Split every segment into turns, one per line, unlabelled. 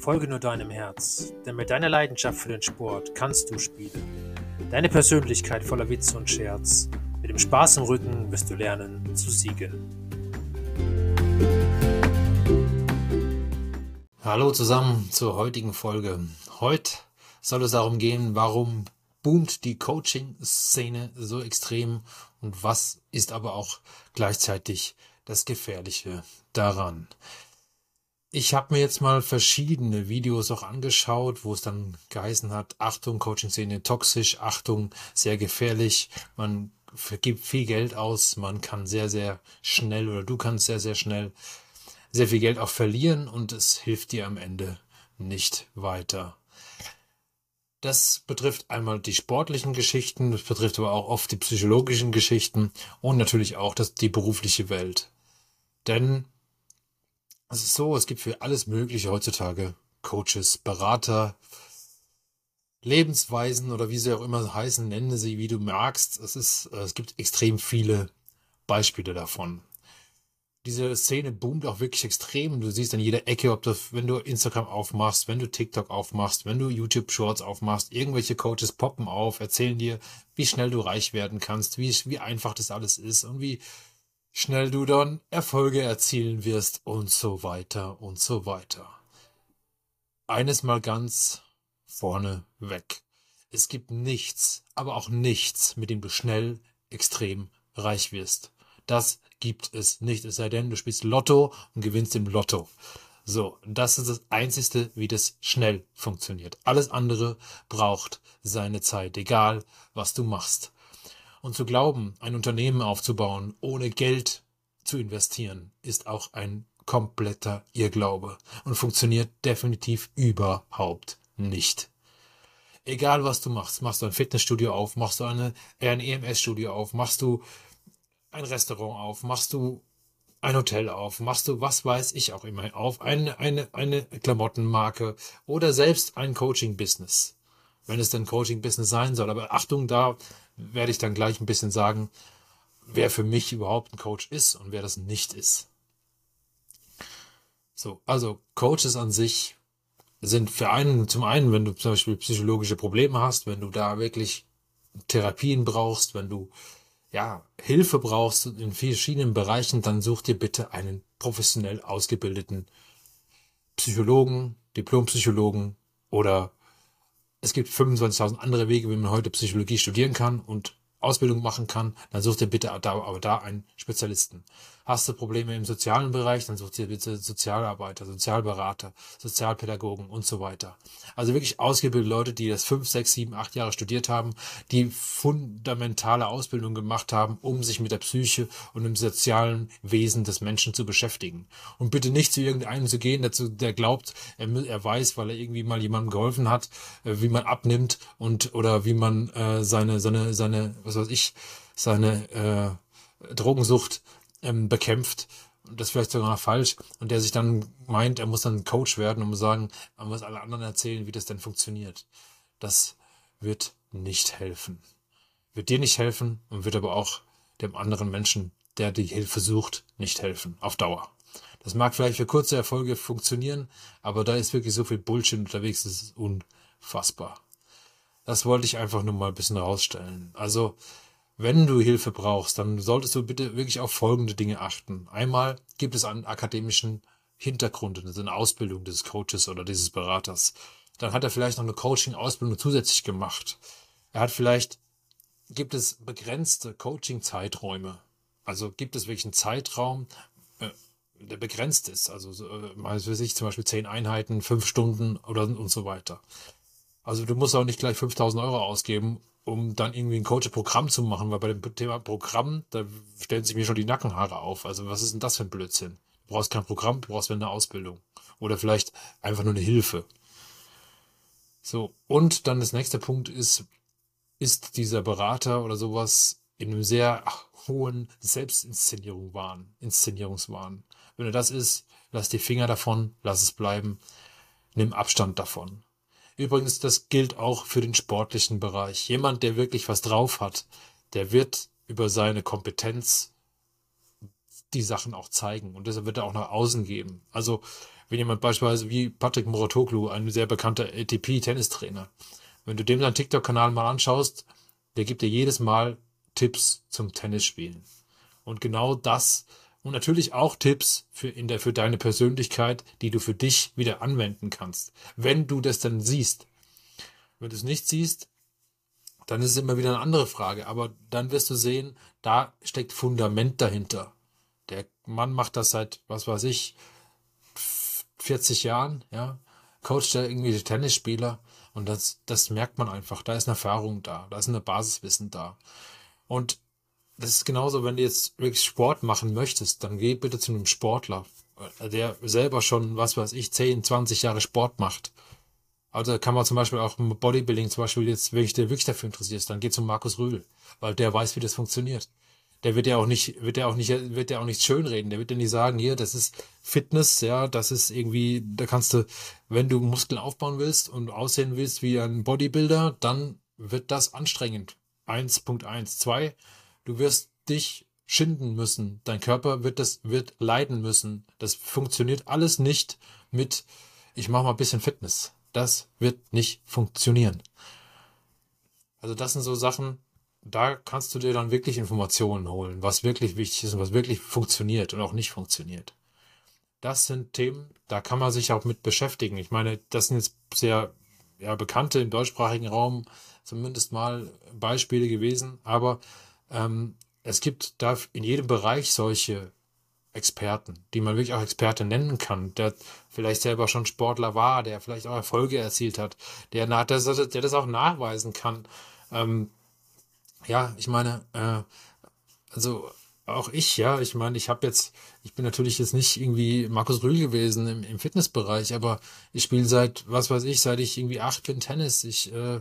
Folge nur deinem Herz, denn mit deiner Leidenschaft für den Sport kannst du spielen. Deine Persönlichkeit voller Witz und Scherz. Mit dem Spaß im Rücken wirst du lernen zu siegen. Hallo zusammen zur heutigen Folge. Heute soll es darum gehen, warum boomt die Coaching-Szene so extrem und was ist aber auch gleichzeitig das Gefährliche daran. Ich habe mir jetzt mal verschiedene Videos auch angeschaut, wo es dann geheißen hat, Achtung, Coaching-Szene toxisch, Achtung, sehr gefährlich, man gibt viel Geld aus, man kann sehr, sehr schnell oder du kannst sehr, sehr schnell sehr viel Geld auch verlieren und es hilft dir am Ende nicht weiter. Das betrifft einmal die sportlichen Geschichten, das betrifft aber auch oft die psychologischen Geschichten und natürlich auch das, die berufliche Welt. Denn es ist so, es gibt für alles Mögliche heutzutage Coaches, Berater, Lebensweisen oder wie sie auch immer heißen, nenne sie, wie du magst. Es ist, es gibt extrem viele Beispiele davon. Diese Szene boomt auch wirklich extrem. Du siehst an jeder Ecke, ob du, wenn du Instagram aufmachst, wenn du TikTok aufmachst, wenn du YouTube Shorts aufmachst, irgendwelche Coaches poppen auf, erzählen dir, wie schnell du reich werden kannst, wie, wie einfach das alles ist und wie schnell du dann Erfolge erzielen wirst und so weiter und so weiter. Eines mal ganz vorne weg. Es gibt nichts, aber auch nichts, mit dem du schnell extrem reich wirst. Das gibt es nicht, es sei denn, du spielst Lotto und gewinnst im Lotto. So, das ist das Einzige, wie das schnell funktioniert. Alles andere braucht seine Zeit, egal was du machst. Und zu glauben, ein Unternehmen aufzubauen, ohne Geld zu investieren, ist auch ein kompletter Irrglaube und funktioniert definitiv überhaupt nicht. Egal was du machst, machst du ein Fitnessstudio auf, machst du eine, ein EMS-Studio auf, machst du ein Restaurant auf, machst du ein Hotel auf, machst du was weiß ich auch immer auf, eine, eine, eine Klamottenmarke oder selbst ein Coaching-Business, wenn es denn Coaching-Business sein soll. Aber Achtung, da werde ich dann gleich ein bisschen sagen, wer für mich überhaupt ein Coach ist und wer das nicht ist. So, also Coaches an sich sind für einen, zum einen, wenn du zum Beispiel psychologische Probleme hast, wenn du da wirklich Therapien brauchst, wenn du ja Hilfe brauchst in verschiedenen Bereichen, dann such dir bitte einen professionell ausgebildeten Psychologen, Diplompsychologen oder es gibt 25.000 andere Wege, wie man heute Psychologie studieren kann und Ausbildung machen kann, dann such dir bitte da, aber da einen Spezialisten. Hast du Probleme im sozialen Bereich, dann such dir bitte Sozialarbeiter, Sozialberater, Sozialpädagogen und so weiter. Also wirklich ausgebildete Leute, die das fünf, sechs, sieben, acht Jahre studiert haben, die fundamentale Ausbildung gemacht haben, um sich mit der Psyche und dem sozialen Wesen des Menschen zu beschäftigen. Und bitte nicht zu irgendeinem zu gehen, der, der glaubt, er, er weiß, weil er irgendwie mal jemandem geholfen hat, äh, wie man abnimmt und oder wie man äh, seine, seine, seine, was weiß ich, seine äh, Drogensucht ähm, bekämpft, das ist vielleicht sogar falsch, und der sich dann meint, er muss dann Coach werden und muss sagen, man muss alle anderen erzählen, wie das denn funktioniert. Das wird nicht helfen. Wird dir nicht helfen und wird aber auch dem anderen Menschen, der die Hilfe sucht, nicht helfen. Auf Dauer. Das mag vielleicht für kurze Erfolge funktionieren, aber da ist wirklich so viel Bullshit unterwegs, das ist unfassbar. Das wollte ich einfach nur mal ein bisschen rausstellen. Also, wenn du Hilfe brauchst, dann solltest du bitte wirklich auf folgende Dinge achten. Einmal gibt es einen akademischen Hintergrund, also eine Ausbildung des Coaches oder dieses Beraters. Dann hat er vielleicht noch eine Coaching-Ausbildung zusätzlich gemacht. Er hat vielleicht, gibt es begrenzte Coaching-Zeiträume. Also gibt es wirklich einen Zeitraum, äh, der begrenzt ist. Also, äh, mal für sich zum Beispiel zehn Einheiten, fünf Stunden oder und so weiter. Also du musst auch nicht gleich 5000 Euro ausgeben, um dann irgendwie ein Coach-Programm zu machen, weil bei dem Thema Programm, da stellen sich mir schon die Nackenhaare auf. Also was ist denn das für ein Blödsinn? Du brauchst kein Programm, du brauchst eine Ausbildung. Oder vielleicht einfach nur eine Hilfe. So, und dann das nächste Punkt ist, ist dieser Berater oder sowas in einem sehr hohen Selbstinszenierungswahn, Inszenierungswahn. Wenn er das ist, lass die Finger davon, lass es bleiben, nimm Abstand davon. Übrigens, das gilt auch für den sportlichen Bereich. Jemand, der wirklich was drauf hat, der wird über seine Kompetenz die Sachen auch zeigen und deshalb wird er auch nach außen geben. Also Wenn jemand beispielsweise wie Patrick Moratoglu, ein sehr bekannter ATP-Tennistrainer, wenn du dem seinen TikTok-Kanal mal anschaust, der gibt dir jedes Mal Tipps zum Tennisspielen. Und genau das und natürlich auch Tipps für, in der, für deine Persönlichkeit, die du für dich wieder anwenden kannst. Wenn du das dann siehst. Wenn du es nicht siehst, dann ist es immer wieder eine andere Frage. Aber dann wirst du sehen, da steckt Fundament dahinter. Der Mann macht das seit, was weiß ich, 40 Jahren, ja. Coacht er irgendwie Tennisspieler. Und das, das merkt man einfach. Da ist eine Erfahrung da. Da ist eine Basiswissen da. Und das ist genauso, wenn du jetzt wirklich Sport machen möchtest, dann geh bitte zu einem Sportler, der selber schon, was weiß ich, 10, 20 Jahre Sport macht. Also kann man zum Beispiel auch im Bodybuilding zum Beispiel jetzt, wenn dich der wirklich dafür interessierst, dann geh zum Markus Rühl, weil der weiß, wie das funktioniert. Der wird ja auch nicht, wird ja auch nicht, wird ja auch nicht schönreden. Der wird ja nicht sagen, hier, das ist Fitness, ja, das ist irgendwie, da kannst du, wenn du Muskeln aufbauen willst und aussehen willst wie ein Bodybuilder, dann wird das anstrengend. 1.1. 2 Du wirst dich schinden müssen. Dein Körper wird das, wird leiden müssen. Das funktioniert alles nicht mit, ich mache mal ein bisschen Fitness. Das wird nicht funktionieren. Also das sind so Sachen, da kannst du dir dann wirklich Informationen holen, was wirklich wichtig ist und was wirklich funktioniert und auch nicht funktioniert. Das sind Themen, da kann man sich auch mit beschäftigen. Ich meine, das sind jetzt sehr ja, bekannte im deutschsprachigen Raum zumindest mal Beispiele gewesen, aber ähm, es gibt da in jedem Bereich solche Experten, die man wirklich auch Experte nennen kann, der vielleicht selber schon Sportler war, der vielleicht auch Erfolge erzielt hat, der, der, der das auch nachweisen kann. Ähm, ja, ich meine, äh, also auch ich, ja, ich meine, ich habe jetzt, ich bin natürlich jetzt nicht irgendwie Markus Rühl gewesen im, im Fitnessbereich, aber ich spiele seit, was weiß ich, seit ich irgendwie acht bin Tennis. Ich äh,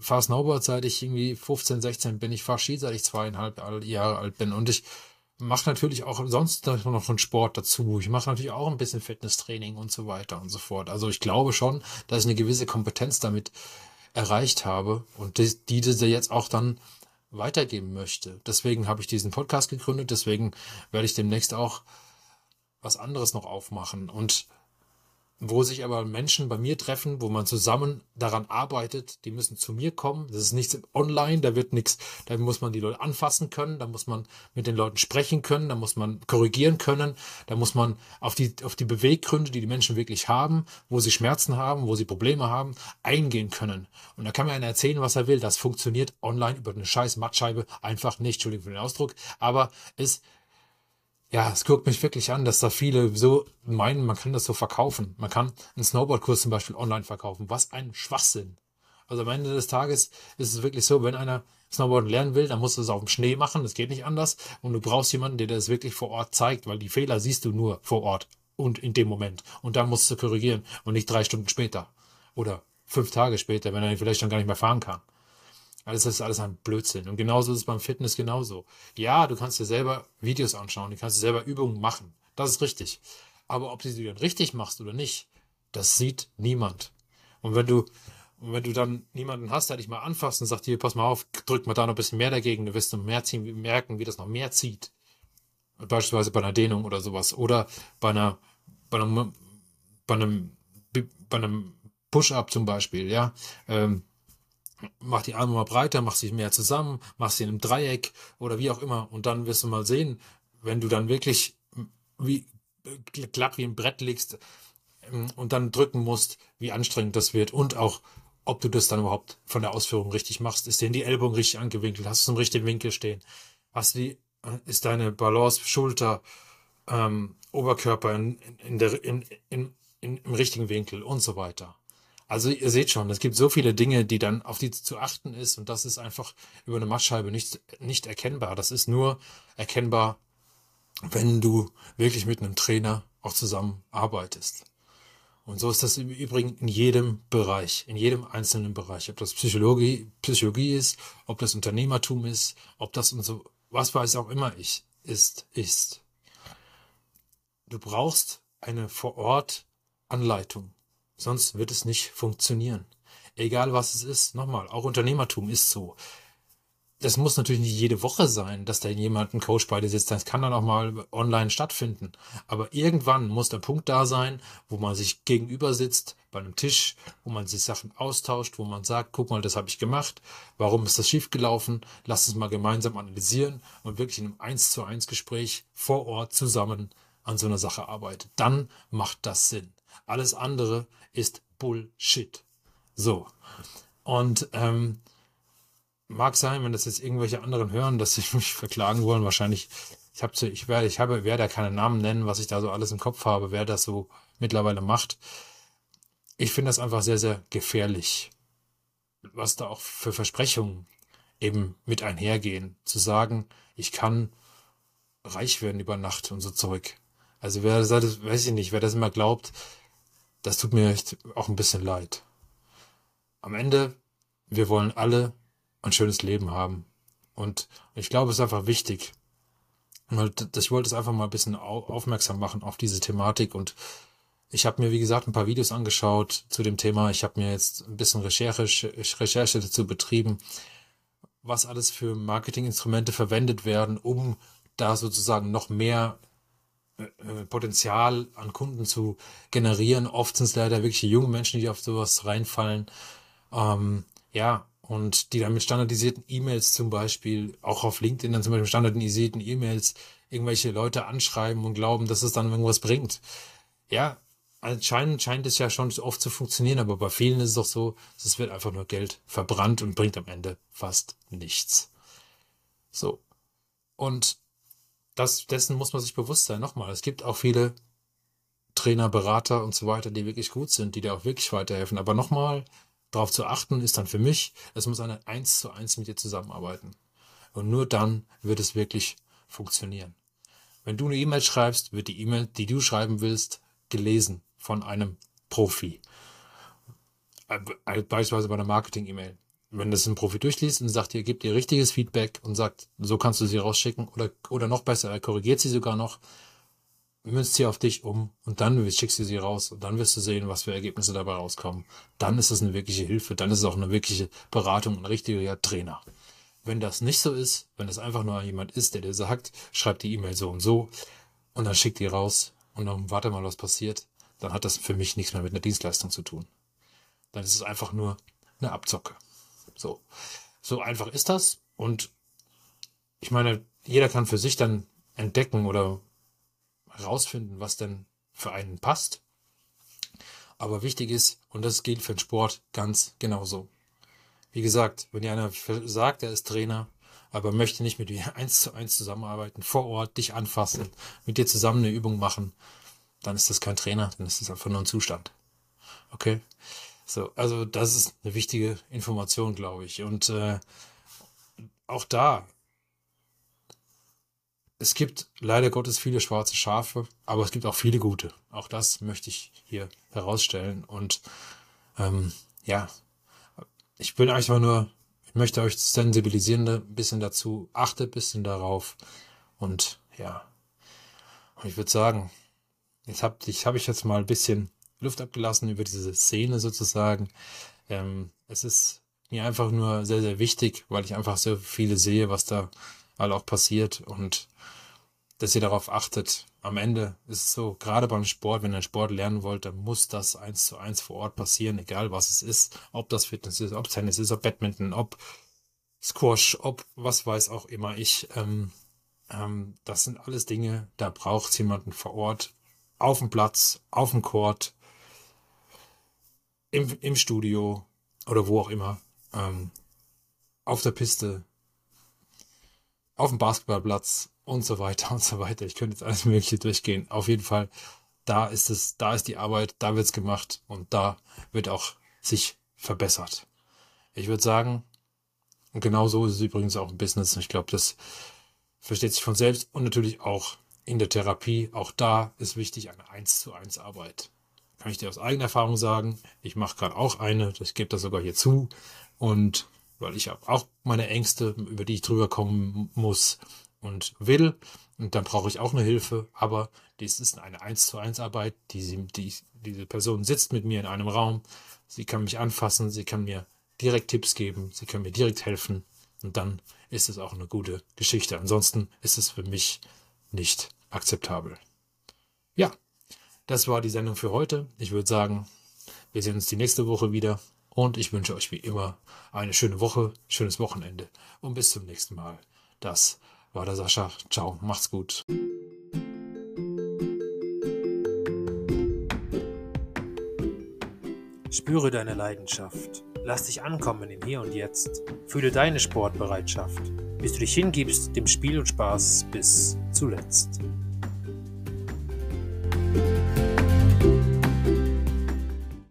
fahre Snowboard seit ich irgendwie 15, 16 bin. Ich fahre Ski seit ich zweieinhalb Jahre alt bin. Und ich mache natürlich auch sonst noch einen Sport dazu. Ich mache natürlich auch ein bisschen Fitnesstraining und so weiter und so fort. Also ich glaube schon, dass ich eine gewisse Kompetenz damit erreicht habe und die, die diese jetzt auch dann weitergeben möchte. Deswegen habe ich diesen Podcast gegründet. Deswegen werde ich demnächst auch was anderes noch aufmachen. Und wo sich aber Menschen bei mir treffen, wo man zusammen daran arbeitet, die müssen zu mir kommen. Das ist nichts online, da wird nichts, da muss man die Leute anfassen können, da muss man mit den Leuten sprechen können, da muss man korrigieren können, da muss man auf die, auf die Beweggründe, die die Menschen wirklich haben, wo sie Schmerzen haben, wo sie Probleme haben, eingehen können. Und da kann mir einer erzählen, was er will. Das funktioniert online über eine scheiß Mattscheibe einfach nicht. Entschuldigung für den Ausdruck, aber es ja, es guckt mich wirklich an, dass da viele so meinen, man kann das so verkaufen. Man kann einen Snowboardkurs zum Beispiel online verkaufen. Was ein Schwachsinn. Also am Ende des Tages ist es wirklich so, wenn einer Snowboarden lernen will, dann musst du es auf dem Schnee machen. Das geht nicht anders. Und du brauchst jemanden, der das wirklich vor Ort zeigt, weil die Fehler siehst du nur vor Ort und in dem Moment. Und dann musst du korrigieren und nicht drei Stunden später oder fünf Tage später, wenn er vielleicht schon gar nicht mehr fahren kann. Alles das ist alles ein Blödsinn. Und genauso ist es beim Fitness genauso. Ja, du kannst dir selber Videos anschauen, du kannst dir selber Übungen machen. Das ist richtig. Aber ob du sie dann richtig machst oder nicht, das sieht niemand. Und wenn du, wenn du dann niemanden hast, der dich mal anfasst und sagt, hier, pass mal auf, drück mal da noch ein bisschen mehr dagegen, du wirst noch mehr ziehen, merken, wie das noch mehr zieht. Beispielsweise bei einer Dehnung oder sowas. Oder bei einer, bei einem, bei einem, bei einem Push-Up zum Beispiel, ja. Ähm, mach die Arme mal breiter, mach sie mehr zusammen, mach sie in einem Dreieck oder wie auch immer. Und dann wirst du mal sehen, wenn du dann wirklich wie glatt wie ein Brett liegst ähm, und dann drücken musst, wie anstrengend das wird und auch, ob du das dann überhaupt von der Ausführung richtig machst. Ist denn die Ellbogen richtig angewinkelt? Hast du im richtigen Winkel stehen? Hast du die, äh, ist deine Balance, Schulter, ähm, Oberkörper in, in der, in, in, in, im richtigen Winkel und so weiter. Also ihr seht schon, es gibt so viele Dinge, die dann auf die zu achten ist und das ist einfach über eine Mattscheibe nicht, nicht erkennbar. Das ist nur erkennbar, wenn du wirklich mit einem Trainer auch zusammen arbeitest. Und so ist das im Übrigen in jedem Bereich, in jedem einzelnen Bereich. Ob das Psychologie, Psychologie ist, ob das Unternehmertum ist, ob das und so, was weiß auch immer ich, ist, ist. Du brauchst eine vor Ort Anleitung. Sonst wird es nicht funktionieren. Egal was es ist, nochmal, auch Unternehmertum ist so. das muss natürlich nicht jede Woche sein, dass da jemand ein Coach bei dir sitzt. Das kann dann auch mal online stattfinden. Aber irgendwann muss der Punkt da sein, wo man sich gegenüber sitzt, bei einem Tisch, wo man sich Sachen austauscht, wo man sagt, guck mal, das habe ich gemacht. Warum ist das schiefgelaufen? Lass uns mal gemeinsam analysieren und wirklich in einem eins zu eins Gespräch vor Ort zusammen an so einer Sache arbeitet. Dann macht das Sinn. Alles andere ist Bullshit. So. Und ähm, mag sein, wenn das jetzt irgendwelche anderen hören, dass sie mich verklagen wollen. Wahrscheinlich, ich habe ich werde, ich habe, werde keine Namen nennen, was ich da so alles im Kopf habe, wer das so mittlerweile macht. Ich finde das einfach sehr, sehr gefährlich, was da auch für Versprechungen eben mit einhergehen. Zu sagen, ich kann reich werden über Nacht und so Zeug. Also wer das, weiß ich nicht, wer das immer glaubt, das tut mir echt auch ein bisschen leid. Am Ende, wir wollen alle ein schönes Leben haben. Und ich glaube, es ist einfach wichtig. Ich wollte es einfach mal ein bisschen aufmerksam machen auf diese Thematik und ich habe mir, wie gesagt, ein paar Videos angeschaut zu dem Thema. Ich habe mir jetzt ein bisschen Recherche, Recherche dazu betrieben, was alles für Marketinginstrumente verwendet werden, um da sozusagen noch mehr Potenzial an Kunden zu generieren. Oft sind es leider wirklich junge Menschen, die auf sowas reinfallen. Ähm, ja, und die dann mit standardisierten E-Mails zum Beispiel, auch auf LinkedIn dann zum Beispiel standardisierten E-Mails irgendwelche Leute anschreiben und glauben, dass es dann irgendwas bringt. Ja, anscheinend scheint es ja schon oft zu funktionieren, aber bei vielen ist es doch so, es wird einfach nur Geld verbrannt und bringt am Ende fast nichts. So. Und das, dessen muss man sich bewusst sein. Nochmal, es gibt auch viele Trainer, Berater und so weiter, die wirklich gut sind, die dir auch wirklich weiterhelfen. Aber nochmal, darauf zu achten, ist dann für mich, es muss eine eins zu eins mit dir zusammenarbeiten. Und nur dann wird es wirklich funktionieren. Wenn du eine E-Mail schreibst, wird die E-Mail, die du schreiben willst, gelesen von einem Profi. Äh, beispielsweise bei einer Marketing-E-Mail. Wenn das ein Profi durchliest und sagt dir, gibt dir richtiges Feedback und sagt, so kannst du sie rausschicken oder, oder noch besser, er korrigiert sie sogar noch, münzt sie auf dich um und dann schickst du sie raus und dann wirst du sehen, was für Ergebnisse dabei rauskommen. Dann ist es eine wirkliche Hilfe, dann ist es auch eine wirkliche Beratung, ein richtiger Trainer. Wenn das nicht so ist, wenn es einfach nur jemand ist, der dir sagt, schreib die E-Mail so und so und dann schickt die raus und dann warte mal, was passiert, dann hat das für mich nichts mehr mit einer Dienstleistung zu tun. Dann ist es einfach nur eine Abzocke. So. So einfach ist das und ich meine, jeder kann für sich dann entdecken oder herausfinden, was denn für einen passt. Aber wichtig ist, und das gilt für den Sport ganz genauso. Wie gesagt, wenn dir einer sagt, er ist Trainer, aber möchte nicht mit dir eins zu eins zusammenarbeiten, vor Ort, dich anfassen, mit dir zusammen eine Übung machen, dann ist das kein Trainer, dann ist das einfach nur ein Zustand. Okay? So, also das ist eine wichtige Information, glaube ich. Und äh, auch da, es gibt leider Gottes viele schwarze Schafe, aber es gibt auch viele gute. Auch das möchte ich hier herausstellen. Und ähm, ja, ich will einfach nur, ich möchte euch sensibilisieren ein bisschen dazu, achtet ein bisschen darauf. Und ja, und ich würde sagen, jetzt habe ich, hab ich jetzt mal ein bisschen Luft abgelassen über diese Szene sozusagen. Ähm, es ist mir einfach nur sehr, sehr wichtig, weil ich einfach so viele sehe, was da all auch passiert und dass ihr darauf achtet. Am Ende ist es so, gerade beim Sport, wenn ihr Sport lernen wollt, dann muss das eins zu eins vor Ort passieren, egal was es ist, ob das Fitness ist, ob Tennis ist, ob Badminton, ob Squash, ob was weiß auch immer ich. Ähm, ähm, das sind alles Dinge, da braucht es jemanden vor Ort, auf dem Platz, auf dem Court, im, im Studio oder wo auch immer, ähm, auf der Piste, auf dem Basketballplatz und so weiter und so weiter. Ich könnte jetzt alles Mögliche durchgehen. Auf jeden Fall, da ist es, da ist die Arbeit, da wird's gemacht und da wird auch sich verbessert. Ich würde sagen, und genau so ist es übrigens auch im Business. Ich glaube, das versteht sich von selbst und natürlich auch in der Therapie. Auch da ist wichtig eine 1 zu 1 Arbeit. Kann ich dir aus eigener Erfahrung sagen. Ich mache gerade auch eine, ich gebe das sogar hier zu. Und weil ich habe auch meine Ängste, über die ich drüber kommen muss und will. Und dann brauche ich auch eine Hilfe. Aber dies ist eine 1 zu 1 Arbeit. Die, die, diese Person sitzt mit mir in einem Raum. Sie kann mich anfassen. Sie kann mir direkt Tipps geben. Sie kann mir direkt helfen. Und dann ist es auch eine gute Geschichte. Ansonsten ist es für mich nicht akzeptabel. Ja, das war die Sendung für heute. Ich würde sagen, wir sehen uns die nächste Woche wieder und ich wünsche euch wie immer eine schöne Woche, schönes Wochenende und bis zum nächsten Mal. Das war der Sascha. Ciao, macht's gut.
Spüre deine Leidenschaft. Lass dich ankommen im Hier und Jetzt. Fühle deine Sportbereitschaft, bis du dich hingibst dem Spiel und Spaß bis zuletzt. Bye.